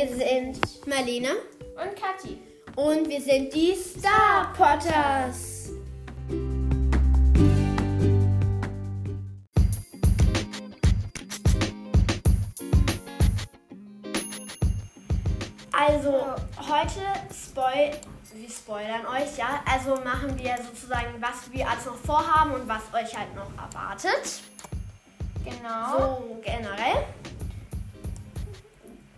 Wir sind Marlene und Kathi. und wir sind die Star Potters. Also heute spoil wir spoilern euch, ja. Also machen wir sozusagen, was wir alles noch vorhaben und was euch halt noch erwartet. Genau. So generell.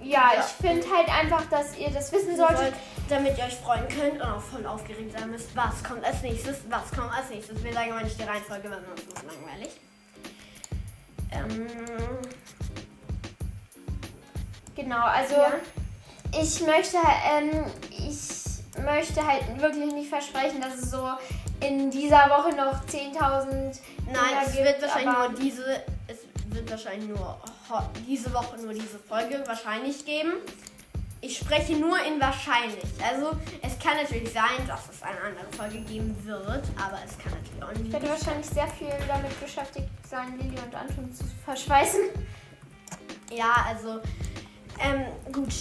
Ja, Ja. ich finde halt einfach, dass ihr das wissen Solltet, solltet. damit ihr euch freuen könnt und auch voll aufgeregt sein müsst. Was kommt als nächstes? Was kommt als nächstes? Wir sagen immer nicht die Reihenfolge, weil sonst ist langweilig. Ähm, Genau, also Ja. ich möchte, ähm, ich möchte halt wirklich nicht versprechen, dass es so in dieser Woche noch 10.000 nein, es wird wahrscheinlich nur diese, es wird wahrscheinlich nur diese Woche nur diese Folge wahrscheinlich geben. Ich spreche nur in wahrscheinlich. Also es kann natürlich sein, dass es eine andere Folge geben wird, aber es kann natürlich auch Ich nicht. werde wahrscheinlich sehr viel damit beschäftigt sein, Lilly und Anton zu verschweißen. Ja, also, ähm, gut.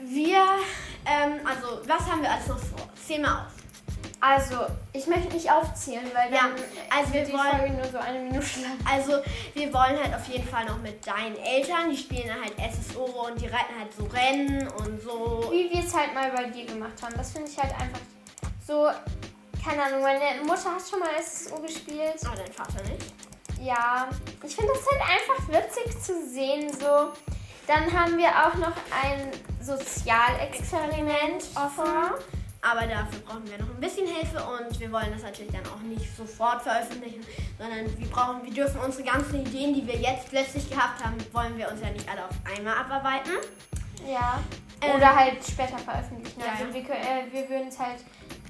Wir, ähm, also, was haben wir alles noch vor? Zähl mal auf. Also, ich möchte nicht aufzählen, weil Ja, dann also wir die wollen- Folge nur so eine Minute lang. Also, wir wollen halt auf jeden Fall noch mit deinen Eltern, die spielen halt SSO und die reiten halt so Rennen und so. Wie wir es halt mal bei dir gemacht haben. Das finde ich halt einfach so, keine Ahnung, meine Mutter hat schon mal SSO gespielt. Aber dein Vater nicht. Ja, ich finde das halt einfach witzig zu sehen. So, dann haben wir auch noch ein Sozialexperiment offen. Aber dafür brauchen wir noch ein bisschen Hilfe und wir wollen das natürlich dann auch nicht sofort veröffentlichen, sondern wir brauchen, wir dürfen unsere ganzen Ideen, die wir jetzt plötzlich gehabt haben, wollen wir uns ja nicht alle auf einmal abarbeiten. Ja. Ähm, Oder halt später veröffentlichen. ja, Also ja. wir, äh, wir würden es halt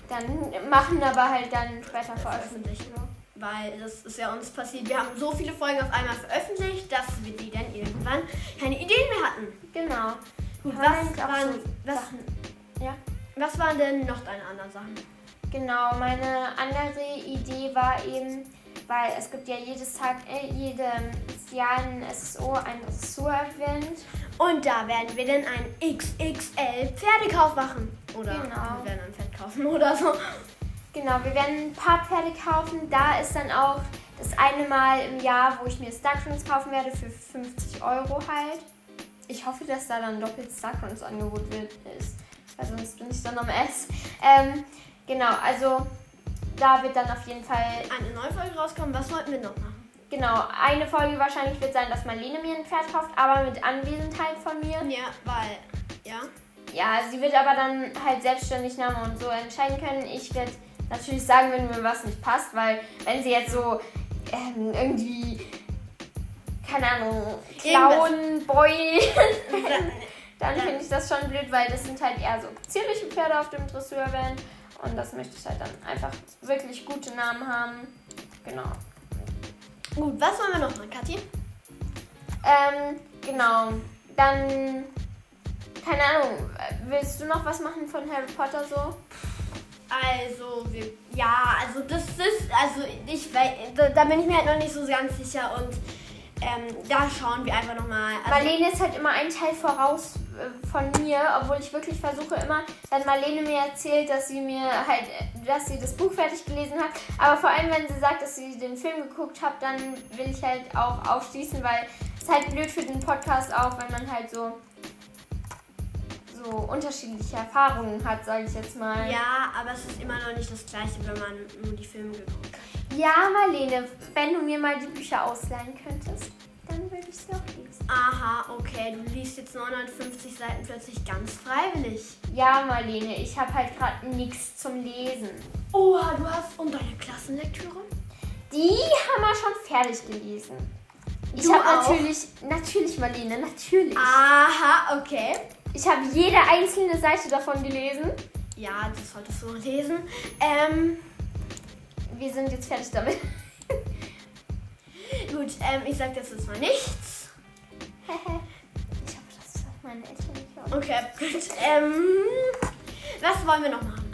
dann machen, aber halt dann später veröffentlichen. Weil das ist ja uns passiert. Wir haben so viele Folgen auf einmal veröffentlicht, dass wir die dann irgendwann keine Ideen mehr hatten. Genau. Gut, was waren, was. Was waren denn noch deine anderen Sachen? Genau, meine andere Idee war eben, weil es gibt ja jedes Tag, äh, jedes Jahr ein SSO, ein Dressur-Event. Und da werden wir dann einen XXL Pferdekauf machen. Oder Genau. wir werden ein Pferd kaufen oder so. Genau, wir werden ein paar Pferde kaufen. Da ist dann auch das eine Mal im Jahr, wo ich mir Starcrons kaufen werde für 50 Euro halt. Ich hoffe, dass da dann doppelt Starcrons Angebot wird, ist, weil sonst bin ich dann am S. Ähm, genau, also da wird dann auf jeden Fall Eine neue Folge rauskommen. Was wollten wir noch machen? Genau, eine Folge wahrscheinlich wird sein, dass Marlene mir ein Pferd kauft, aber mit Anwesenheit von mir. Ja, weil, ja. Ja, sie wird aber dann halt selbstständig Name und so entscheiden können. Ich werde natürlich sagen, wenn mir was nicht passt, weil wenn sie jetzt so ähm, irgendwie, keine Ahnung, klauen, Boy, dann Ja. finde ich das schon blöd, weil das sind halt eher so zierliche Pferde auf dem Dressurevent und das möchte ich halt dann einfach wirklich gute Namen haben. Genau. Gut, was wollen wir noch machen, Kathi? Ähm, genau. Dann, keine Ahnung, willst du noch was machen von Harry Potter so? Also, wir, ja, also das ist, also ich, da, da bin ich mir halt noch nicht so ganz sicher und ähm, da schauen wir einfach nochmal. Also, Marlene ist halt immer ein Teil voraus von mir, obwohl ich wirklich versuche immer, wenn Marlene mir erzählt, dass sie mir halt, dass sie das Buch fertig gelesen hat. Aber vor allem, wenn sie sagt, dass sie den Film geguckt hat, dann will ich halt auch aufschließen, weil es halt blöd für den Podcast auch, wenn man halt so so unterschiedliche Erfahrungen hat, sage ich jetzt mal. ja, aber es ist immer noch nicht das gleiche, wenn man nur die Filme geguckt hat. Ja, Marlene, wenn du mir mal die Bücher ausleihen könntest, dann würde ich sie auch lesen. Aha, okay, du liest jetzt 950 Seiten plötzlich ganz freiwillig. Ja, Marlene, ich habe halt gerade nichts zum Lesen. Oha, du hast und deine Klassenlektüre? Die haben wir schon fertig gelesen. Ich habe natürlich, natürlich, Marlene, natürlich. Aha, okay. Ich habe jede einzelne Seite davon gelesen. Ja, das solltest du lesen. Ähm, Wir sind jetzt fertig damit. Gut, ähm, ich sag jetzt mal nichts. ich hoffe, das meine Eltern nicht. Okay, gut. Ähm, was wollen wir noch machen?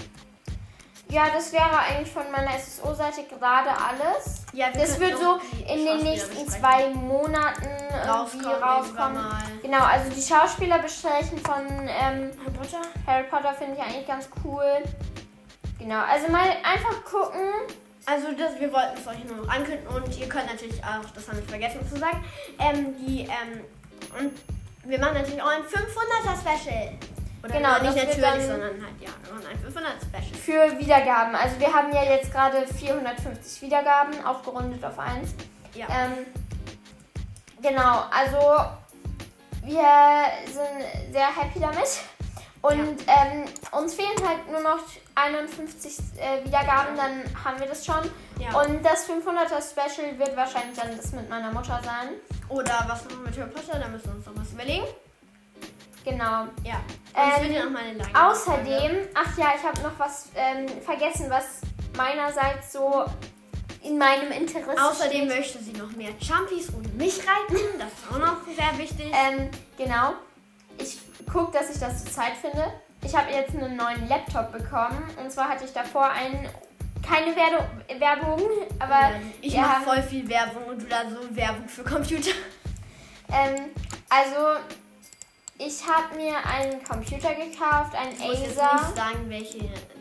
Ja, das wäre eigentlich von meiner SSO-Seite gerade alles. Ja, wir Das wird so in den nächsten zwei Monaten irgendwie Rauskommen. Genau, also die Schauspieler besprechen von ähm, Harry Potter? Harry Potter finde ich eigentlich ganz cool. Genau, also mal einfach gucken. Also das, wir wollten es euch nur noch ankündigen und ihr könnt natürlich auch, das haben wir vergessen zu sagen, ähm, die, ähm, und wir machen natürlich auch ein 500er Special. Oder Genau, nicht natürlich, sondern halt, ja, wir machen ein 500er Special. Für Wiedergaben. Also wir haben ja jetzt gerade 450 Wiedergaben, aufgerundet auf 1. Ja. Ähm, genau, also wir sind sehr happy damit. Und ähm, uns fehlen halt nur noch 51 äh, Wiedergaben, dann haben wir das schon. ja. Und das 500er Special wird wahrscheinlich dann das mit meiner Mutter sein. Oder was noch mit Harry Potter, da müssen wir uns noch was überlegen. Genau. Ja. Und Ähm, wird ja noch mal eine lange. Außerdem, ach ja, ich habe noch was ähm, vergessen, was meinerseits so in meinem Interesse Außerdem steht. möchte sie noch mehr Champies ohne mich reiten. Das ist auch noch sehr wichtig. Ähm, genau. Ich gucke, dass ich das zur Zeit finde. Ich habe jetzt einen neuen Laptop bekommen. Und zwar hatte ich davor einen. Keine Werbung, aber Ja, ich mache voll viel Werbung und du da so Werbung für Computer. ähm, also ich habe mir einen Computer gekauft, einen Ich muss jetzt Acer. nicht sagen, welche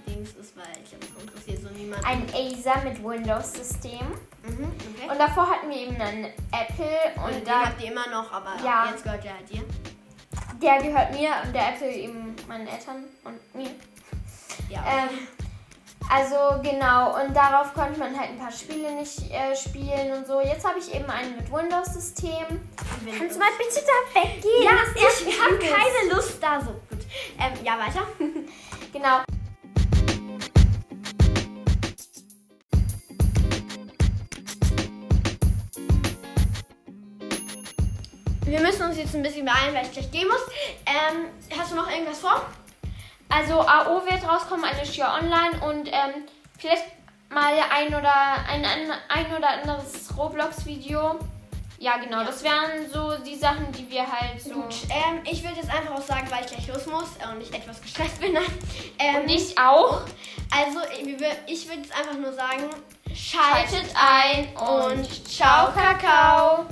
Dings ist, weil ich das interessiert so niemand. Ein Acer mit Windows-System. Mhm, okay. Und davor hatten wir eben einen Apple und, Und den da, habt ihr immer noch, aber Ja. jetzt gehört der halt dir. Der gehört mir und der Apple eben meinen Eltern und mir. Ja. Ähm, also genau, und darauf konnte man halt ein paar Spiele nicht äh, spielen und so. Jetzt habe ich eben einen mit Windows-System. Windows. Kannst du mal bitte da weggehen? ja, ich habe keine Lust da so. Gut. Ähm, ja, weiter. Genau. Wir müssen uns jetzt ein bisschen beeilen, weil ich gleich gehen muss. Ähm, hast du noch irgendwas vor? Also AO wird rauskommen, eine Schier online und ähm, vielleicht mal ein oder ein, ein, ein oder anderes Roblox-Video. Ja, genau, Ja. das wären so die Sachen, die wir halt so. Gut. Ähm, ich würde jetzt einfach auch sagen, weil ich gleich los muss und ich etwas gestresst bin. ähm, Und ich auch. Also, ich wür- ich würde jetzt einfach nur sagen, Schaltet ein und ciao, Kakao.